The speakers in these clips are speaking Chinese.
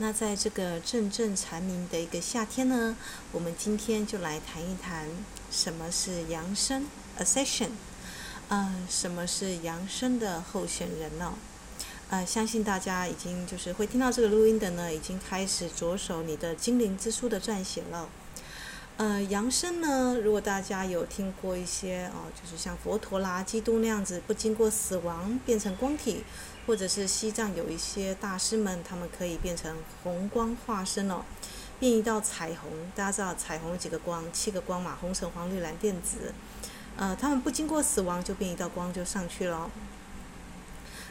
那在这个阵阵蝉鸣的一个夏天呢，我们今天就来谈一谈什么是扬升 （Ascension），呃，什么是扬升的候选人呢？呃，相信大家已经就是会听到这个录音的呢，已经开始着手你的精灵之书的撰写了。呃，扬升呢，如果大家有听过一些哦，就是像佛陀啦、基督那样子，不经过死亡变成光体，或者是西藏有一些大师们，他们可以变成红光化身哦，变一道彩虹。大家知道彩虹几个光？七个光嘛，红、橙、黄、绿、蓝、靛、紫。呃，他们不经过死亡就变一道光就上去了。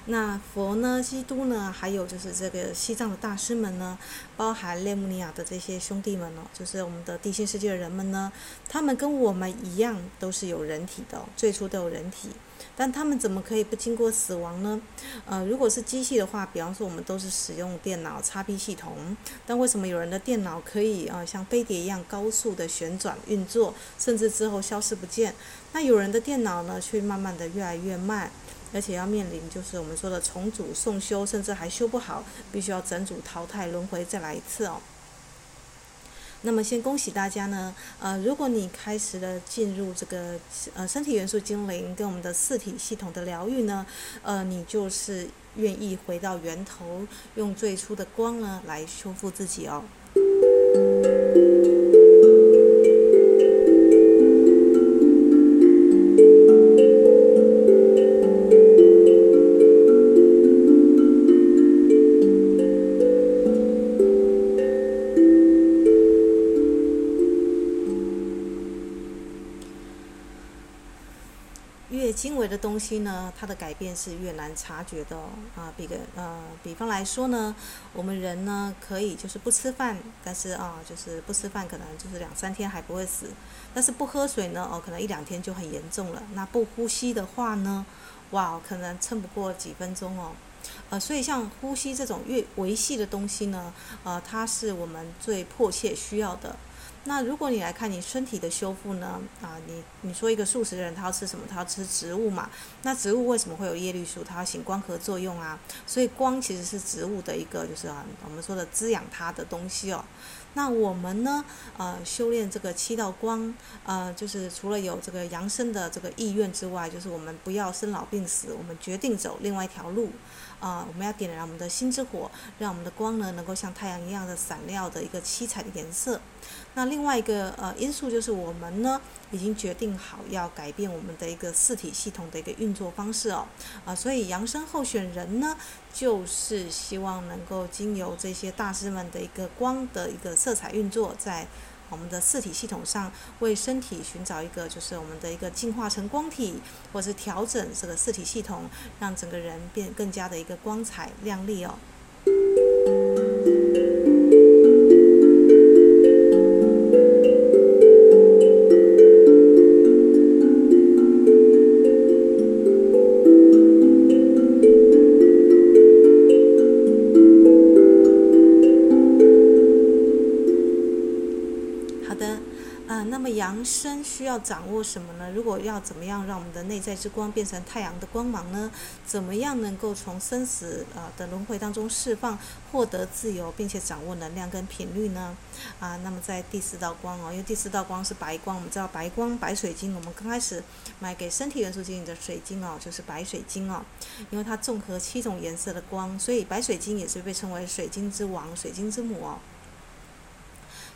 那佛呢，基督呢，还有就是这个西藏的大师们呢，包含列姆尼亚的这些兄弟们哦，就是我们的地心世界的人们呢，他们跟我们一样都是有人体的，最初都有人体，但他们怎么可以不经过死亡呢？呃，如果是机器的话，比方说我们都是使用电脑 XP 系统，但为什么有人的电脑可以呃像飞碟一样高速的旋转运作，甚至之后消失不见？那有人的电脑呢，却慢慢的越来越慢。而且要面临就是我们说的重组、送修，甚至还修不好，必须要整组淘汰、轮回再来一次哦。那么先恭喜大家呢，呃，如果你开始了进入这个呃身体元素精灵跟我们的四体系统的疗愈呢，呃，你就是愿意回到源头，用最初的光呢来修复自己哦。西呢，它的改变是越难察觉的哦。啊，比个呃，比方来说呢，我们人呢可以就是不吃饭，但是啊，就是不吃饭可能就是两三天还不会死，但是不喝水呢，哦，可能一两天就很严重了。那不呼吸的话呢，哇，可能撑不过几分钟哦。呃，所以像呼吸这种越维系的东西呢，呃，它是我们最迫切需要的。那如果你来看你身体的修复呢？啊，你你说一个素食的人他要吃什么？他要吃植物嘛？那植物为什么会有叶绿素？它要行光合作用啊。所以光其实是植物的一个就是啊，我们说的滋养它的东西哦。那我们呢？呃，修炼这个七道光，呃，就是除了有这个扬升的这个意愿之外，就是我们不要生老病死，我们决定走另外一条路。啊、我们要点燃我们的心之火，让我们的光呢能够像太阳一样的闪亮的一个七彩的颜色。那另外一个呃因素就是我们呢已经决定好要改变我们的一个四体系统的一个运作方式哦。啊、所以扬升候选人呢，就是希望能够经由这些大师们的一个光的一个色彩运作在。我们的四体系统上，为身体寻找一个，就是我们的一个进化成光体，或是调整这个四体系统，让整个人变更加的一个光彩亮丽哦。生需要掌握什么呢？如果要怎么样让我们的内在之光变成太阳的光芒呢？怎么样能够从生死啊的轮回当中释放，获得自由，并且掌握能量跟频率呢？啊，那么在第四道光哦，因为第四道光是白光，我们知道白光白水晶，我们刚开始买给身体元素精灵的水晶哦，就是白水晶哦，因为它综合七种颜色的光，所以白水晶也是被称为水晶之王、水晶之母哦。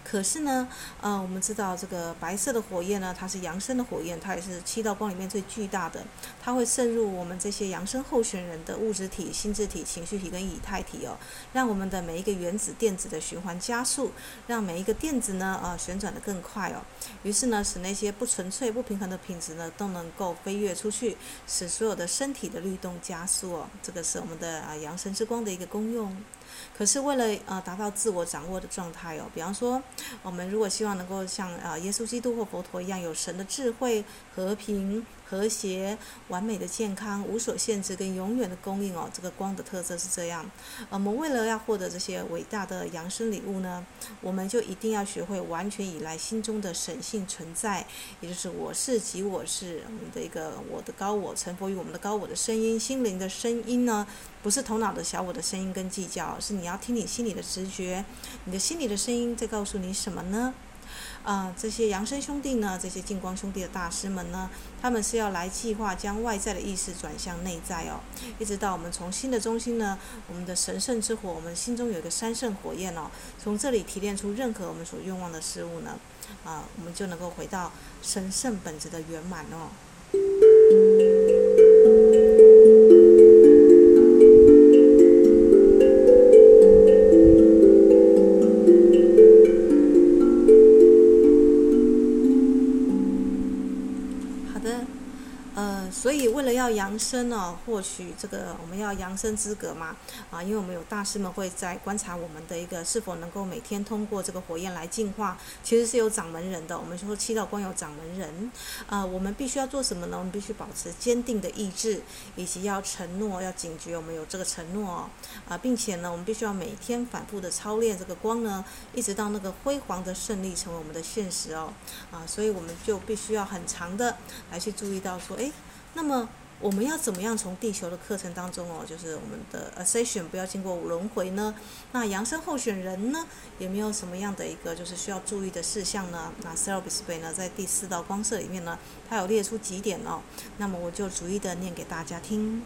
可是呢，呃，我们知道这个白色的火焰呢，它是扬升的火焰，它也是七道光里面最巨大的，它会渗入我们这些扬升候选人的物质体、心智体、情绪体跟以太体哦，让我们的每一个原子电子的循环加速，让每一个电子呢，呃，旋转得更快哦。于是呢，使那些不纯粹、不平衡的品质呢，都能够飞跃出去，使所有的身体的律动加速哦。这个是我们的啊扬升之光的一个功用。可是为了呃达到自我掌握的状态哦，比方说我们如果希望能够像呃耶稣基督或佛陀一样有神的智慧、和平、和谐、完美的健康、无所限制跟永远的供应哦。这个光的特色是这样。我们为了要获得这些伟大的扬升礼物呢，我们就一定要学会完全依赖心中的神性存在，也就是我是即我是我们的一个我的高我，臣服于我们的高我的声音，心灵的声音呢，不是头脑的小我的声音跟计较，是你要听你心里的直觉，你的心里的声音在告诉你什么呢？啊、这些扬升兄弟呢，这些净光兄弟的大师们呢，他们是要来计划将外在的意识转向内在哦，一直到我们从心的中心呢，我们的神圣之火，我们心中有一个三圣火焰哦，从这里提炼出任何我们所愿望的事物呢，啊、我们就能够回到神圣本质的圆满哦。അത് 呃，所以为了要扬升呢，获取这个我们要扬升资格嘛啊，因为我们有大师们会在观察我们的一个是否能够每天通过这个火焰来净化，其实是有掌门人的。我们说七道光有掌门人，啊，我们必须要做什么呢？我们必须保持坚定的意志，以及要承诺，要警觉，我们有这个承诺啊，并且呢，我们必须要每天反复的操练这个光呢，一直到那个辉煌的胜利成为我们的现实哦，啊，所以我们就必须要很长的来去注意到说，诶，那么。我们要怎么样从地球的课程当中哦，就是我们的 ascension 不要经过轮回呢？那扬升候选人呢，有没有什么样的一个就是需要注意的事项呢？那 Serobispe 呢，在第四道光色里面呢，它有列出几点哦。那么我就逐一的念给大家听。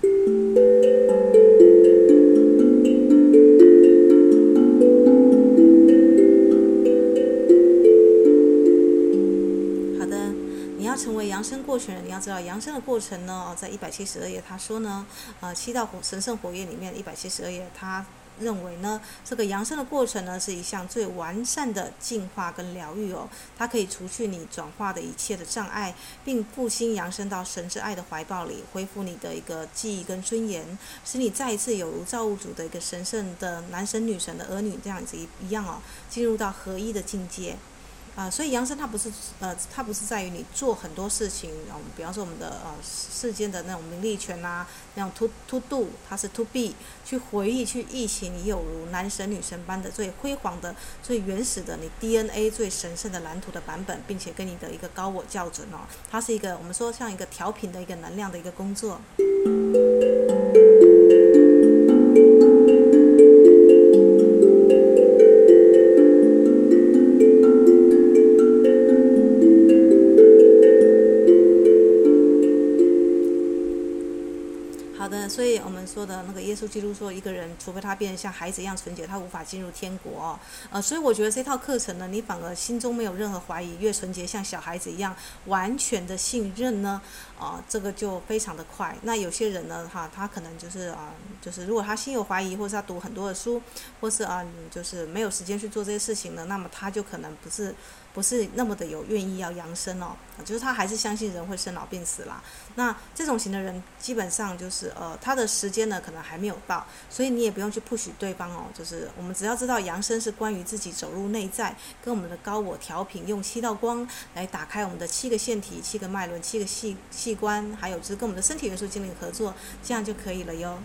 生过程，你要知道扬升的过程呢，在一百七十二页他说呢，呃，七道火神圣火焰里面一百七十二页，他认为呢，这个扬升的过程呢，是一项最完善的净化跟疗愈哦，它可以除去你转化的一切的障碍，并复兴扬升到神之爱的怀抱里，恢复你的一个记忆跟尊严，使你再一次有如造物主的一个神圣的男神女神的儿女这样子一一样哦，进入到合一的境界。啊、所以扬升它不是，呃，它不是在于你做很多事情，嗯，比方说我们的呃世间的那种名利权啊，那种 to to do，它是 to be，去回忆去忆起你有如男神女神般的最辉煌的、最原始的你 DNA 最神圣的蓝图的版本，并且跟你的一个高我校准哦，它是一个我们说像一个调频的一个能量的一个工作。好的所以我们说的那个耶稣基督说，一个人除非他变得像孩子一样纯洁，他无法进入天国。呃，所以我觉得这套课程呢，你反而心中没有任何怀疑，越纯洁像小孩子一样完全的信任呢，啊、呃，这个就非常的快。那有些人呢，哈，他可能就是啊、就是如果他心有怀疑，或是他读很多的书，或是啊、就是没有时间去做这些事情呢，那么他就可能不是。不是那么的有愿意要扬升哦，就是他还是相信人会生老病死啦。那这种型的人基本上就是呃，他的时间呢可能还没有到，所以你也不用去 push 对方哦。就是我们只要知道扬升是关于自己走入内在，跟我们的高我调频，用七道光来打开我们的七个腺体、七个脉轮、七个细器官，还有就是跟我们的身体元素精灵合作，这样就可以了哟。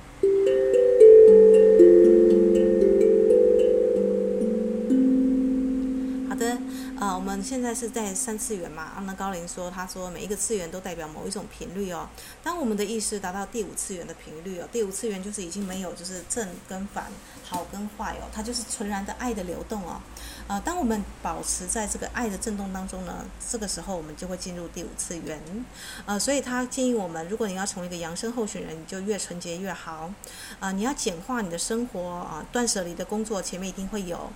啊，我们现在是在三次元嘛？阿那高灵说，他说每一个次元都代表某一种频率哦。当我们的意识达到第五次元的频率哦，第五次元就是已经没有就是正跟反、好跟坏哦，它就是纯然的爱的流动哦。啊，当我们保持在这个爱的震动当中呢，这个时候我们就会进入第五次元。呃，所以他建议我们，如果你要成为一个扬升候选人，你就越纯洁越好。啊，你要简化你的生活啊，断舍离的工作前面一定会有。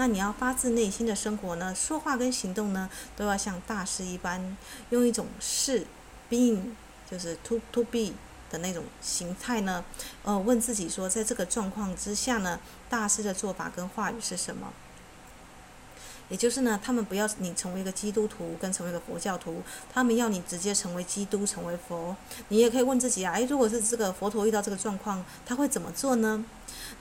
那你要发自内心的生活呢，说话跟行动呢，都要像大师一般，用一种是 being，就是 to to be 的那种形态呢，呃，问自己说，在这个状况之下呢，大师的做法跟话语是什么？也就是呢，他们不要你成为一个基督徒，跟成为一个佛教徒，他们要你直接成为基督，成为佛。你也可以问自己啊，诶，如果是这个佛陀遇到这个状况，他会怎么做呢？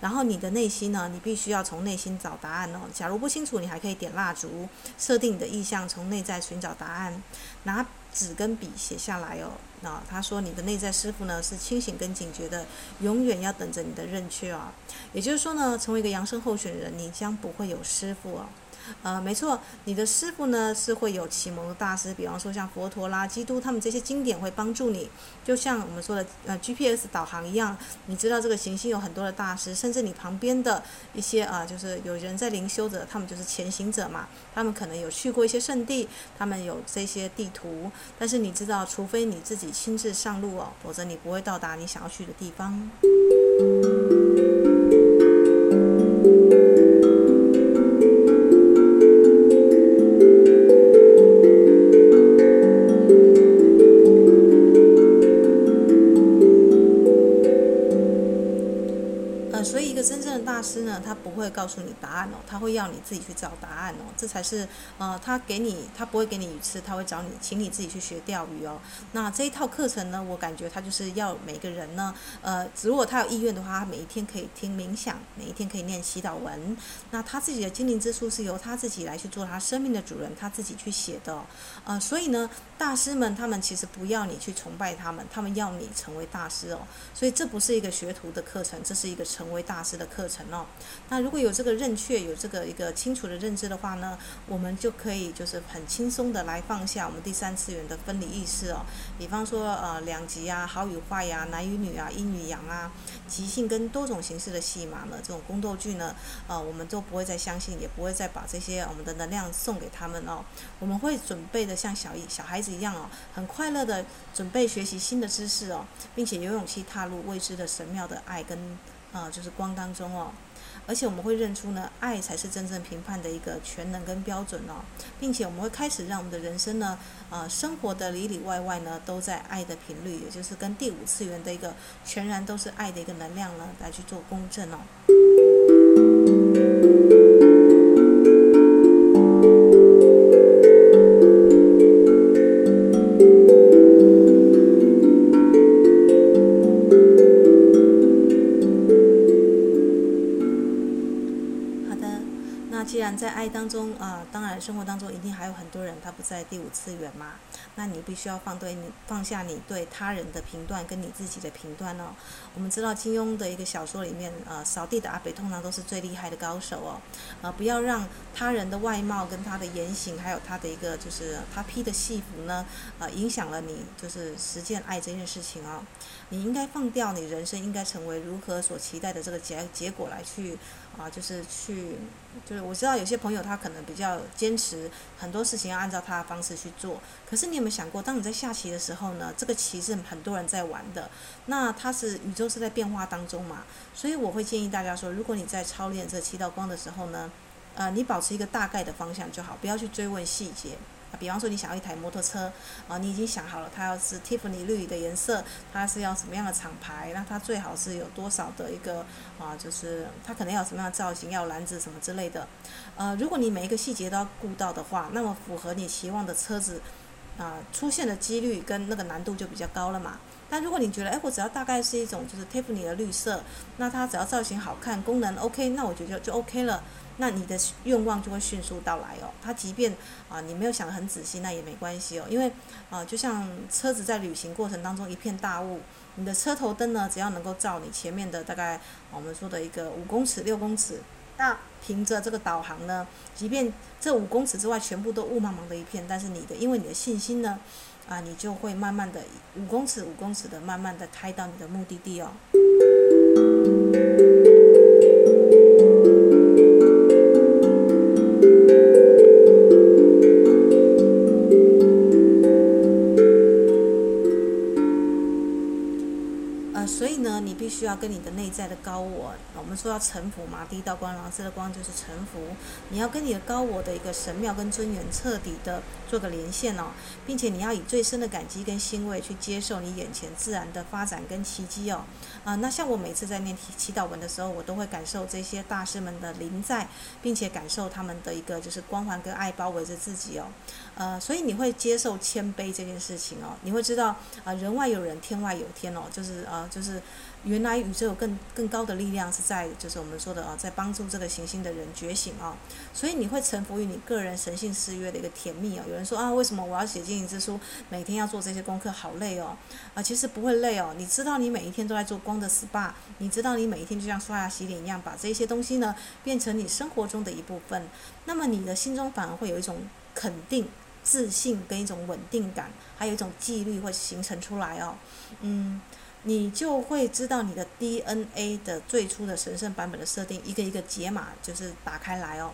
然后你的内心呢，你必须要从内心找答案哦。假如不清楚，你还可以点蜡烛，设定你的意向，从内在寻找答案，拿纸跟笔写下来哦。那他说你的内在师傅呢是清醒跟警觉的，永远要等着你的认缺啊。也就是说呢，成为一个扬声候选人，你将不会有师傅哦。呃，没错，你的师傅呢是会有启蒙的大师，比方说像佛陀啦、基督，他们这些经典会帮助你，就像我们说的呃 GPS 导航一样，你知道这个行星有很多的大师，甚至你旁边的一些啊、呃，就是有人在灵修者，他们就是前行者嘛，他们可能有去过一些圣地，他们有这些地图，但是你知道，除非你自己亲自上路哦，否则你不会到达你想要去的地方。会要你自己去找答案哦，这才是呃，他给你，他不会给你鱼吃，他会找你，请你自己去学钓鱼哦。那这一套课程呢，我感觉他就是要每个人呢，呃，如果他有意愿的话，他每一天可以听冥想，每一天可以念祈祷文。那他自己的精灵之书是由他自己来去做他生命的主人，他自己去写的哦。呃，所以呢，大师们他们其实不要你去崇拜他们，他们要你成为大师哦。所以这不是一个学徒的课程，这是一个成为大师的课程。哦，那如果有这个认确，有这一个清楚的认知的话呢，我们就可以就是很轻松的来放下我们第三次元的分离意识哦。比方说呃两极啊，好与坏呀，男与女啊，阴与阳啊，即兴跟多种形式的戏码呢，这种宫斗剧呢，呃，我们都不会再相信，也不会再把这些我们的能量送给他们哦。我们会准备的像小一小孩子一样哦，很快乐的准备学习新的知识哦，并且有勇气踏入未知的神妙的爱跟。啊、呃，就是光当中哦，而且我们会认出呢，爱才是真正评判的一个全能跟标准哦，并且我们会开始让我们的人生呢，呃，生活的里里外外呢，都在爱的频率，也就是跟第五次元的一个全然都是爱的一个能量呢，来去做共振哦。爱当中啊、当然生活当中一定还有很多人他不在第五次元嘛，那你必须要放对你放下你对他人的评断跟你自己的评断哦。我们知道金庸的一个小说里面，呃，扫地的阿北通常都是最厉害的高手哦。呃，不要让他人的外貌跟他的言行，还有他的一个就是他披的戏服呢，呃，影响了你就是实践爱这件事情哦。你应该放掉你人生应该成为如何所期待的这个结结果来去。啊，就是去，就是我知道有些朋友他可能比较坚持很多事情要按照他的方式去做。可是你有没有想过，当你在下棋的时候呢，这个棋是很多人在玩的，那它是宇宙是在变化当中嘛？所以我会建议大家说，如果你在操练这七道光的时候呢，呃，你保持一个大概的方向就好，不要去追问细节。啊，比方说你想要一台摩托车，啊，你已经想好了，它要是 Tiffany 绿的颜色，它是要什么样的厂牌，那它最好是有多少的一个啊，就是它可能要什么样的造型，要篮子什么之类的。呃，如果你每一个细节都要顾到的话，那么符合你期望的车子，啊，出现的几率跟那个难度就比较高了嘛。但如果你觉得，哎，我只要大概是一种就是 Tiffany 的绿色，那它只要造型好看，功能 OK，那我觉得就 OK 了。那你的愿望就会迅速到来哦。它即便啊，你没有想得很仔细，那也没关系哦。因为啊，就像车子在旅行过程当中一片大雾，你的车头灯呢，只要能够照你前面的大概我们说的一个五公尺、六公尺，那凭着这个导航呢，即便这五公尺之外全部都雾茫茫的一片，但是你的因为你的信心呢，啊，你就会慢慢的五公尺、五公尺的慢慢的开到你的目的地哦。需要跟你的内在的高我，我们说要臣服嘛，第一道光，蓝色的光就是臣服。你要跟你的高我的一个神妙跟尊严彻底的做个连线哦，并且你要以最深的感激跟欣慰去接受你眼前自然的发展跟奇迹哦。啊、那像我每次在念祈祷文的时候，我都会感受这些大师们的临在，并且感受他们的一个就是光环跟爱包围着自己哦。呃，所以你会接受谦卑这件事情哦，你会知道啊、人外有人，天外有天哦，就是呃，就是原来宇宙有更更高的力量是在，就是我们说的啊、在帮助这个行星的人觉醒哦。所以你会臣服于你个人神性誓约的一个甜蜜哦。有人说啊，为什么我要写经营之书，每天要做这些功课，好累哦。啊、其实不会累哦，你知道你每一天都在做光的 SPA，你知道你每一天就像刷牙洗脸一样，把这些东西呢变成你生活中的一部分，那么你的心中反而会有一种肯定。自信跟一种稳定感，还有一种纪律会形成出来哦，嗯，你就会知道你的 DNA 的最初的神圣版本的设定，一个一个解码就是打开来哦。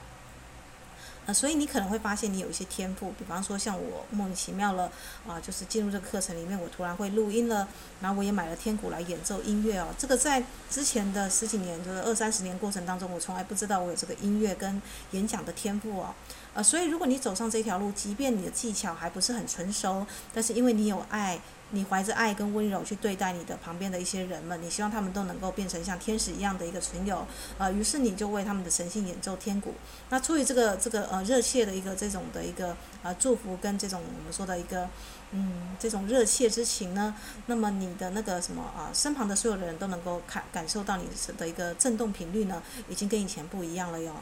呃，所以你可能会发现你有一些天赋，比方说像我莫名其妙了啊，就是进入这个课程里面，我突然会录音了，然后我也买了天鼓来演奏音乐哦。这个在之前的十几年，就是二三十年过程当中，我从来不知道我有这个音乐跟演讲的天赋哦。呃，所以如果你走上这条路，即便你的技巧还不是很成熟，但是因为你有爱。你怀着爱跟温柔去对待你的旁边的一些人们，你希望他们都能够变成像天使一样的一个存有，呃，于是你就为他们的神性演奏天鼓。那出于这个这个呃热切的一个这种的一个呃祝福跟这种我们说的一个嗯这种热切之情呢，那么你的那个什么啊、身旁的所有的人都能够感感受到你的一个震动频率呢，已经跟以前不一样了哟。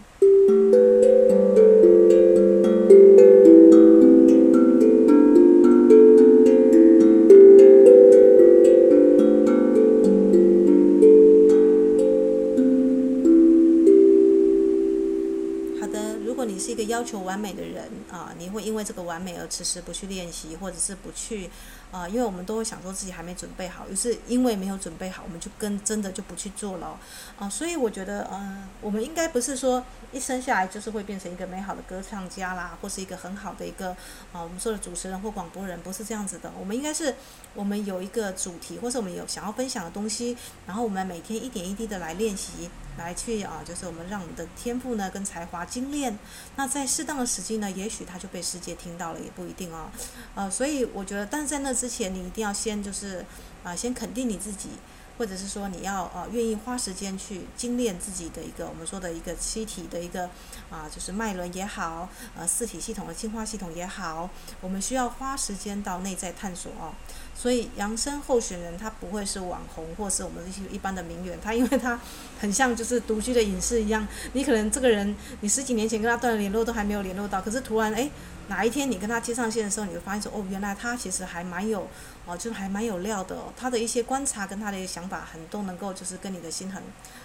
好的如果你是一个要求完美的人也会因为这个完美而迟迟不去练习，或者是不去啊，因为我们都会想说自己还没准备好，于是因为没有准备好，我们就跟真的就不去做了啊。所以我觉得，嗯，我们应该不是说一生下来就是会变成一个美好的歌唱家啦，或是一个很好的一个啊，我们说的主持人或广播人，不是这样子的。我们应该是我们有一个主题，或是我们有想要分享的东西，然后我们每天一点一滴的来练习。来去啊，就是我们让你的天赋呢跟才华精炼，那在适当的时机呢，也许他就被世界听到了，也不一定哦。呃，所以我觉得，但是在那之前，你一定要先就是啊，先肯定你自己。或者是说你要呃愿意花时间去精炼自己的一个我们说的一个七体的一个啊，就是脉轮也好，呃四体系统的进化系统也好，我们需要花时间到内在探索哦。所以扬升候选人他不会是网红，或是我们这些一般的名媛，他因为他很像就是独居的隐士一样，你可能这个人你十几年前跟他断了联络都还没有联络到，可是突然哎。哪一天你跟他接上线的时候，你会发现说，哦，原来他其实还蛮有，哦，就还蛮有料的哦。他的一些观察跟他的一些想法，很都能够就是跟你的心很，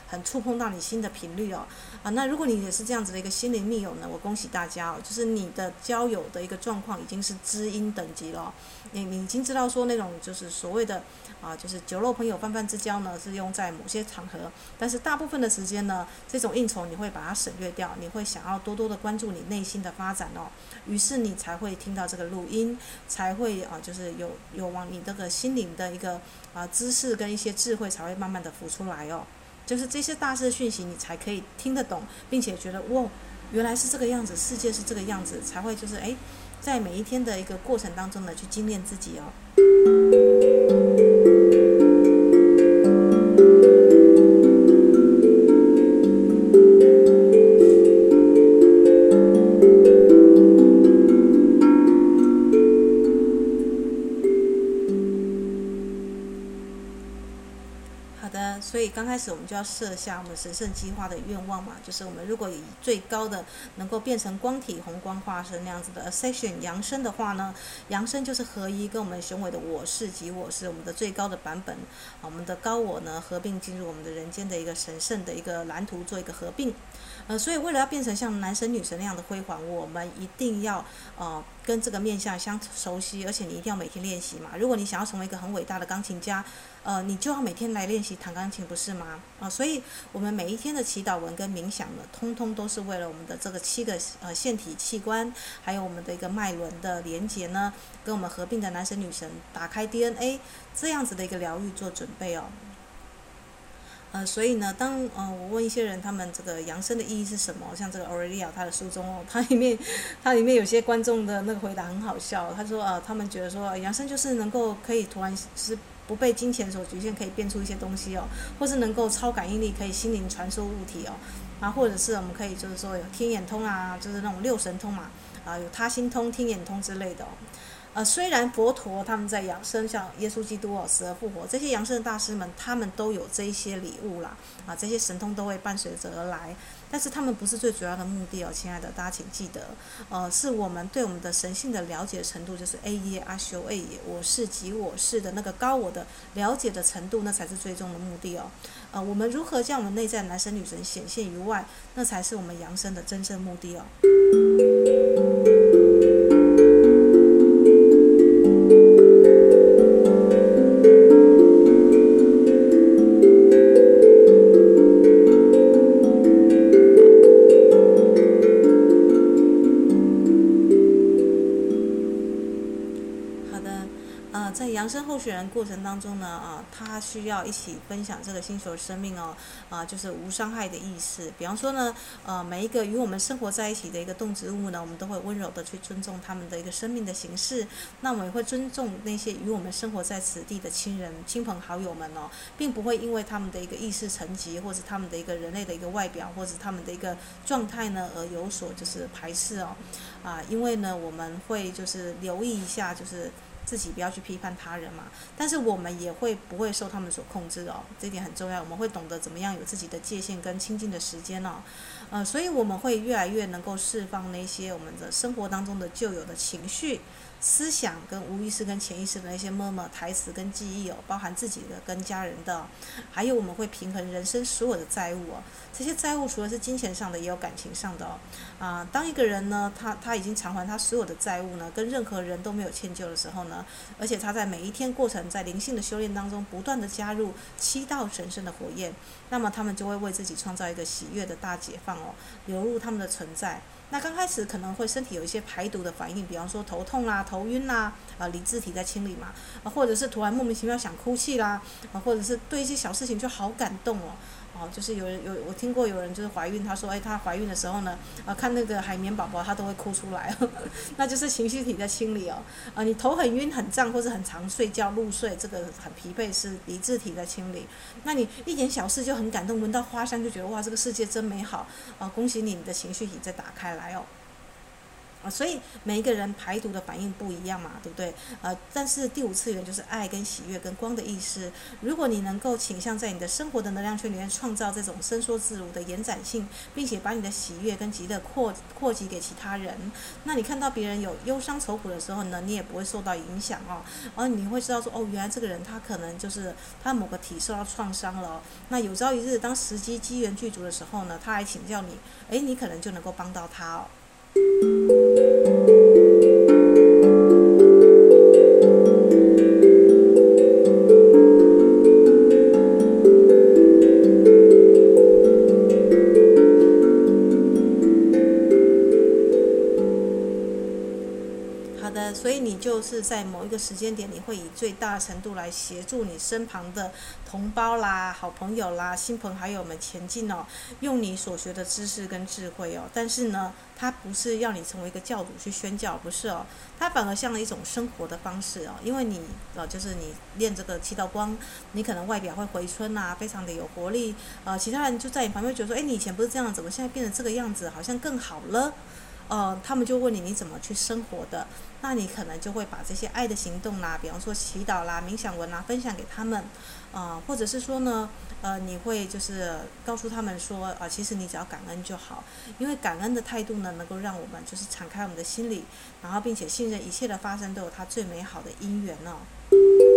很触碰到你心的频率哦。啊，那如果你也是这样子的一个心灵密友呢，我恭喜大家哦，就是你的交友的一个状况已经是知音等级了。你你已经知道说那种就是所谓的。啊，就是酒肉朋友、泛泛之交呢，是用在某些场合，但是大部分的时间呢，这种应酬你会把它省略掉，你会想要多多的关注你内心的发展哦，于是你才会听到这个录音，才会啊，就是有有往你这个心灵的一个啊知识跟一些智慧才会慢慢的浮出来哦，就是这些大事讯息你才可以听得懂，并且觉得哇，原来是这个样子，世界是这个样子，才会就是诶，在每一天的一个过程当中呢，去精炼自己哦。开始我们就要设下我们神圣计划的愿望嘛，就是我们如果以最高的能够变成光体红光化身那样子的 Ascension 扬升的话呢，扬升就是合一，跟我们雄伟的我是即我是我们的最高的版本，我们的高我呢合并进入我们的人间的一个神圣的一个蓝图做一个合并，呃，所以为了要变成像男神女神那样的辉煌，我们一定要呃跟这个面相相熟悉，而且你一定要每天练习嘛。如果你想要成为一个很伟大的钢琴家，呃，你就要每天来练习弹钢琴，不是吗？啊、所以我们每一天的祈祷文跟冥想呢，通通都是为了我们的这个七个呃腺体器官，还有我们的一个脉轮的连接呢，跟我们合并的男神女神打开 DNA 这样子的一个疗愈做准备哦。呃，所以呢，当呃我问一些人，他们这个扬升的意义是什么？像这个 Aurelia 他的书中哦，他里面他里面有些观众的那个回答很好笑。他说呃，他们觉得说扬升就是能够可以突然是不被金钱所局限，可以变出一些东西哦，或是能够超感应力，可以心灵传输物体哦，啊，或者是我们可以就是说有天眼通啊，就是那种六神通嘛，啊，有他心通、天眼通之类的哦。呃，虽然佛陀他们在养生，像耶稣基督哦，死而复活，这些扬升的大师们，他们都有这一些礼物啦，啊，这些神通都会伴随着而来，但是他们不是最主要的目的哦，亲爱的，大家请记得，呃，是我们对我们的神性的了解程度，就是 A 耶阿修 A 耶，我是即我是的那个高我的了解的程度，那才是最终的目的哦，呃，我们如何将我们内在男神女神显现于外，那才是我们扬升的真正目的哦。过程当中呢，啊，他需要一起分享这个星球生命哦，啊，就是无伤害的意思。比方说呢，呃，每一个与我们生活在一起的一个动植物呢，我们都会温柔的去尊重他们的一个生命的形式。那我们也会尊重那些与我们生活在此地的亲人、亲朋好友们哦，并不会因为他们的一个意识层级，或者他们的一个人类的一个外表，或者他们的一个状态呢，而有所就是排斥哦。啊，因为呢，我们会就是留意一下，就是。自己不要去批判他人嘛，但是我们也会不会受他们所控制哦，这点很重要。我们会懂得怎么样有自己的界限跟亲近的时间哦，呃，所以我们会越来越能够释放那些我们的生活当中的旧有的情绪。思想跟无意识跟潜意识的那些默默台词跟记忆哦，包含自己的跟家人的，还有我们会平衡人生所有的债务哦。这些债务除了是金钱上的，也有感情上的哦。啊，当一个人呢，他他已经偿还他所有的债务呢，跟任何人都没有歉疚的时候呢，而且他在每一天过程在灵性的修炼当中不断的加入七道神圣的火焰，那么他们就会为自己创造一个喜悦的大解放哦，流入他们的存在。那刚开始可能会身体有一些排毒的反应，比方说头痛啦、头晕啦，啊，理智体在清理嘛，啊，或者是突然莫名其妙想哭泣啦，啊，或者是对一些小事情就好感动哦。哦，就是有人有我听过有人就是怀孕，她说，哎，她怀孕的时候呢，啊，看那个海绵宝宝，她都会哭出来，呵呵，那就是情绪体在清理哦。啊，你头很晕很胀，或是很常睡觉入睡，这个很疲惫，是理智体在清理。那你一点小事就很感动，闻到花香就觉得哇，这个世界真美好，啊，恭喜你，你的情绪体在打开来哦。啊，所以每一个人排毒的反应不一样嘛，对不对？呃，但是第五次元就是爱跟喜悦跟光的意思。如果你能够倾向在你的生活的能量圈里面创造这种伸缩自如的延展性，并且把你的喜悦跟极乐扩扩及给其他人，那你看到别人有忧伤愁苦的时候呢，你也不会受到影响哦。而你会知道说，哦，原来这个人他可能就是他某个体受到创伤了。那有朝一日当时机机缘具足的时候呢，他来请教你，诶，你可能就能够帮到他哦。うん。在某一个时间点，你会以最大程度来协助你身旁的同胞啦、好朋友啦、亲朋好友们前进哦，用你所学的知识跟智慧哦。但是呢，它不是要你成为一个教主去宣教，不是哦，它反而像一种生活的方式哦。因为你呃，就是你练这个七道光，你可能外表会回春呐，非常的有活力。呃，其他人就在你旁边觉得说，哎，你以前不是这样，怎么现在变成这个样子，好像更好了。呃，他们就问你你怎么去生活的，那你可能就会把这些爱的行动啦，比方说祈祷啦、冥想文啦，分享给他们，呃，或者是说呢，呃，你会就是告诉他们说，啊、其实你只要感恩就好，因为感恩的态度呢，能够让我们就是敞开我们的心里，然后并且信任一切的发生都有它最美好的因缘哦。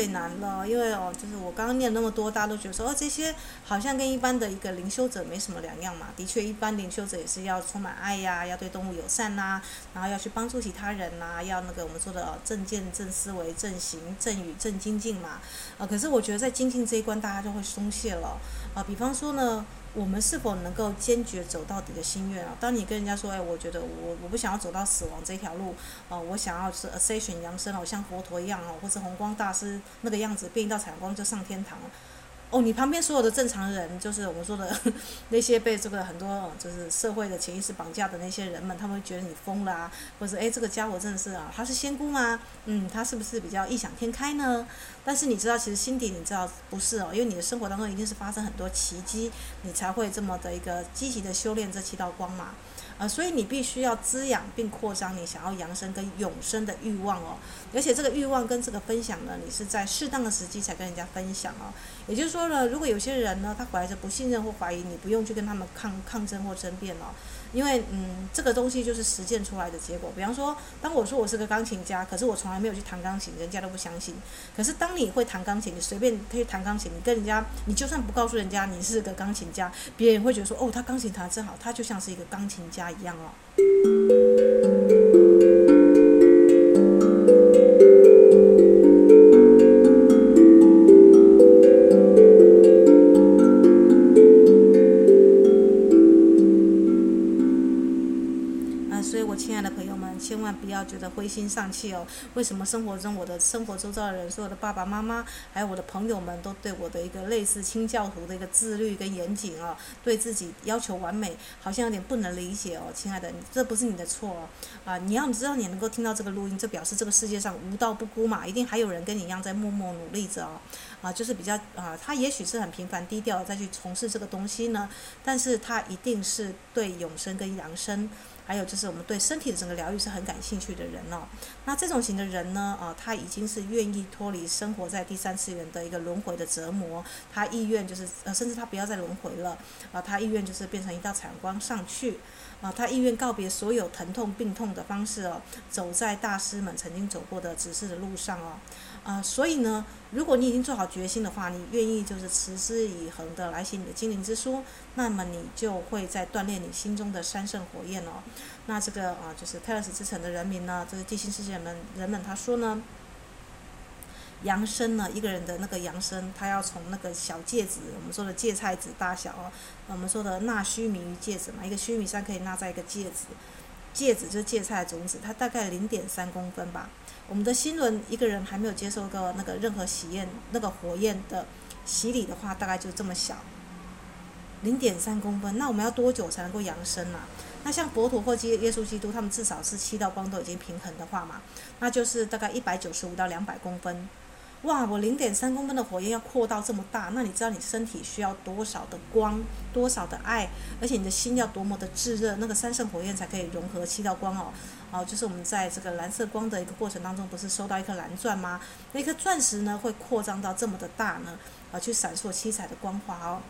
最难了，因为哦，就是我刚刚念那么多，大家都觉得说哦，这些好像跟一般的一个灵修者没什么两样嘛。的确，一般灵修者也是要充满爱呀，要对动物友善呐，然后要去帮助其他人呐，要那个我们说的哦，正见、正思维、正行、正语、正精进嘛。啊，可是我觉得在精进这一关，大家就会松懈了。啊，比方说呢，我们是否能够坚决走到底的心愿啊？当你跟人家说，哎，我觉得我我不想要走到死亡这条路，啊，我想要是 Ascension 扬升哦，像佛陀一样哦，或是弘光大师那个样子，变一道彩光就上天堂了。哦，你旁边所有的正常人，就是我们说的 那些被这个很多就是社会的潜意识绑架的那些人们，他们觉得你疯了啊，或者诶，这个家伙真的是啊，他是仙姑吗？嗯，他是不是比较异想天开呢？但是你知道，其实心底你知道不是哦，因为你的生活当中一定是发生很多奇迹，你才会这么的一个积极的修炼这七道光嘛。呃，所以你必须要滋养并扩张你想要扬升跟永生的欲望哦，而且这个欲望跟这个分享呢，你是在适当的时机才跟人家分享哦。也就是说呢，如果有些人呢，他怀着不信任或怀疑，你不用去跟他们抗抗争或争辩哦。因为嗯，这个东西就是实践出来的结果。比方说，当我说我是个钢琴家，可是我从来没有去弹钢琴，人家都不相信。可是当你会弹钢琴，你随便可以弹钢琴，你跟人家，你就算不告诉人家你是个钢琴家，别人会觉得说，哦，他钢琴弹得真好，他就像是一个钢琴家一样哦。心丧气哦？为什么生活中我的生活周遭的人，所有的爸爸妈妈，还有我的朋友们，都对我的一个类似清教徒的一个自律跟严谨哦，对自己要求完美，好像有点不能理解哦。亲爱的，这不是你的错哦，啊！你要知道，你能够听到这个录音，这表示这个世界上无道不孤嘛，一定还有人跟你一样在默默努力着哦。啊，就是比较啊，他也许是很平凡低调的再去从事这个东西呢，但是他一定是对永生跟扬生。还有就是我们对身体的整个疗愈是很感兴趣的人哦，那这种型的人呢，啊，他已经是愿意脱离生活在第三次元的一个轮回的折磨，他意愿就是呃，甚至他不要再轮回了，啊，他意愿就是变成一道彩光上去，啊，他意愿告别所有疼痛病痛的方式哦，走在大师们曾经走过的指示的路上哦。啊、所以呢，如果你已经做好决心的话，你愿意就是持之以恒的来写你的精灵之书，那么你就会在锻炼你心中的三圣火焰哦。那这个啊、就是泰勒斯之城的人民呢，这个地心世界们人们他说呢，扬升呢，一个人的那个扬升，他要从那个小芥子，我们说的芥菜籽大小哦，我们说的纳须弥于芥子嘛，一个须弥山可以纳在一个芥子，芥子就是芥菜种子，它大概零点三公分吧。我们的心轮，一个人还没有接受过那个任何喜宴、那个火焰的洗礼的话，大概就这么小，零点三公分。那我们要多久才能够扬升呢、啊？那像佛陀或基耶稣基督，他们至少是七道光都已经平衡的话嘛，那就是大概一百九十五到两百公分。哇，我零点三公分的火焰要扩到这么大，那你知道你身体需要多少的光，多少的爱，而且你的心要多么的炙热，那个三圣火焰才可以融合七道光哦。哦，就是我们在这个蓝色光的一个过程当中，不是收到一颗蓝钻吗？那颗钻石呢，会扩张到这么的大呢，啊，去闪烁七彩的光华哦。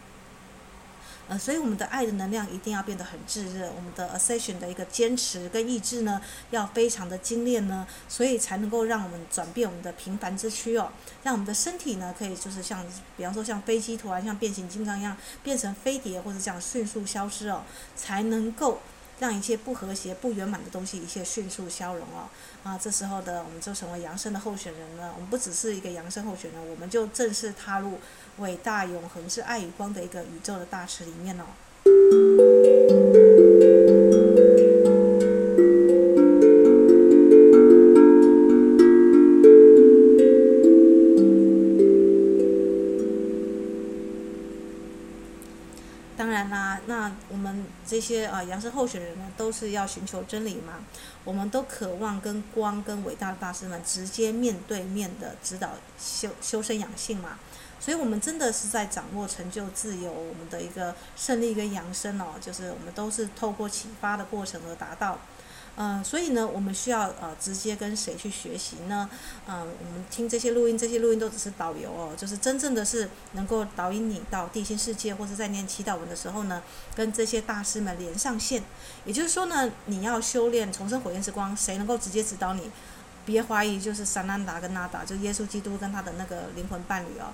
呃，所以我们的爱的能量一定要变得很炙热，我们的 Ascension 的一个坚持跟意志呢，要非常的精炼呢，所以才能够让我们转变我们的平凡之躯哦，让我们的身体呢，可以就是像，比方说像飞机突然像变形金刚一样变成飞碟，或者这样迅速消失哦，才能够。让一切不和谐、不圆满的东西一切迅速消融哦，啊，这时候的我们就成为扬升的候选人了。我们不只是一个扬升候选人，我们就正式踏入伟大永恒是爱与光的一个宇宙的大池里面哦。这些啊，扬升候选人呢，都是要寻求真理嘛。我们都渴望跟光、跟伟大的大师们直接面对面的指导修修身养性嘛。所以，我们真的是在掌握成就自由，我们的一个胜利跟扬升哦，就是我们都是透过启发的过程而达到。嗯、呃，所以呢，我们需要呃直接跟谁去学习呢？嗯、呃，我们听这些录音，这些录音都只是导游哦，就是真正的是能够导引你到地心世界，或者在念祈祷文的时候呢，跟这些大师们连上线。也就是说呢，你要修炼重生火焰之光，谁能够直接指导你？别怀疑，就是萨南达跟纳达，就耶稣基督跟他的那个灵魂伴侣哦。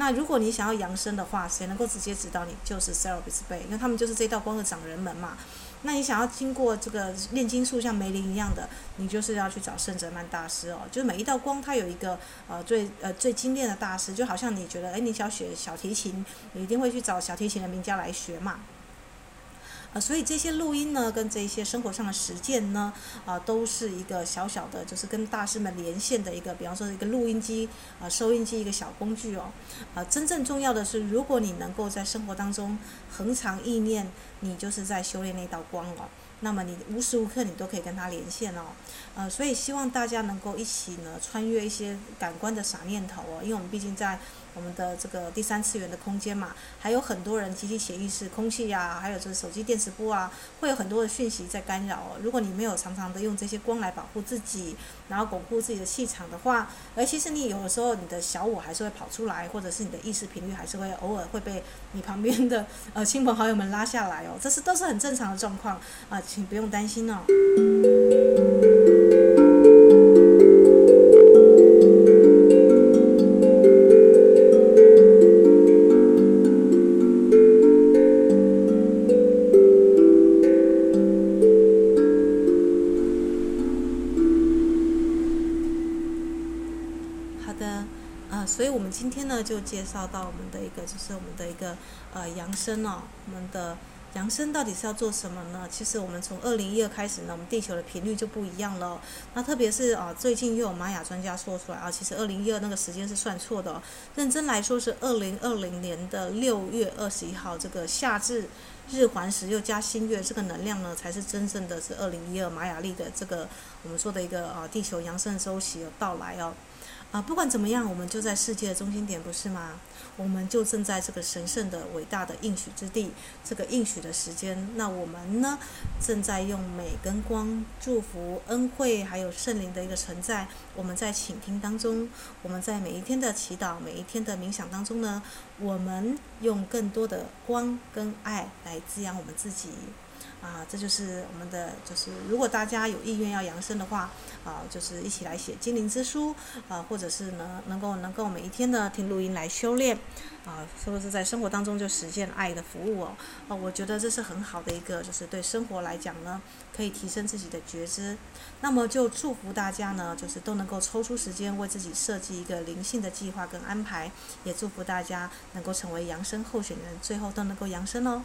那如果你想要扬升的话，谁能够直接指导你？就是 Serapis Bay，因为他们就是这道光的掌人们嘛。那你想要经过这个炼金术，像梅林一样的，你就是要去找圣哲曼大师哦。就是每一道光，它有一个呃最呃最精炼的大师，就好像你觉得，哎，你想学小提琴，你一定会去找小提琴的名家来学嘛。啊、所以这些录音呢，跟这些生活上的实践呢，啊、都是一个小小的，就是跟大师们连线的一个，比方说一个录音机啊、收音机一个小工具哦。啊、真正重要的是，如果你能够在生活当中恒常意念，你就是在修炼那道光哦。那么你无时无刻你都可以跟他连线哦。呃，所以希望大家能够一起呢，穿越一些感官的傻念头哦，因为我们毕竟在。我们的这个第三次元的空间嘛，还有很多人集体潜意识、空气呀、还有这个手机电磁波啊，会有很多的讯息在干扰哦。如果你没有常常的用这些光来保护自己，然后巩固自己的气场的话，而其实你有的时候你的小我还是会跑出来，或者是你的意识频率还是会偶尔会被你旁边的呃亲朋好友们拉下来哦，这是都是很正常的状况啊、请不用担心哦。介绍到我们的一个，就是我们的一个呃扬升哦。我们的扬升到底是要做什么呢？其实我们从二零一二开始呢，我们地球的频率就不一样了。那特别是啊，最近又有玛雅专家说出来啊，其实二零一二那个时间是算错的哦。认真来说是二零二零年的六月二十一号，这个夏至日环食又加新月，这个能量呢，才是真正的是二零一二玛雅历的这个我们说的一个啊地球扬升周期的到来哦。啊，不管怎么样，我们就在世界的中心点，不是吗？我们就正在这个神圣的、伟大的应许之地，这个应许的时间。那我们呢，正在用美跟光祝福恩惠，还有圣灵的一个存在。我们在倾听当中，我们在每一天的祈祷、每一天的冥想当中呢，我们用更多的光跟爱来滋养我们自己。啊，这就是我们的，就是如果大家有意愿要扬升的话，啊，就是一起来写精灵之书，啊，或者是呢，能够能够每一天呢听录音来修炼，啊，是不是在生活当中就实践爱的服务哦？啊，我觉得这是很好的一个，就是对生活来讲呢，可以提升自己的觉知。那么就祝福大家呢，就是都能够抽出时间为自己设计一个灵性的计划跟安排，也祝福大家能够成为扬升候选人，最后都能够扬升哦。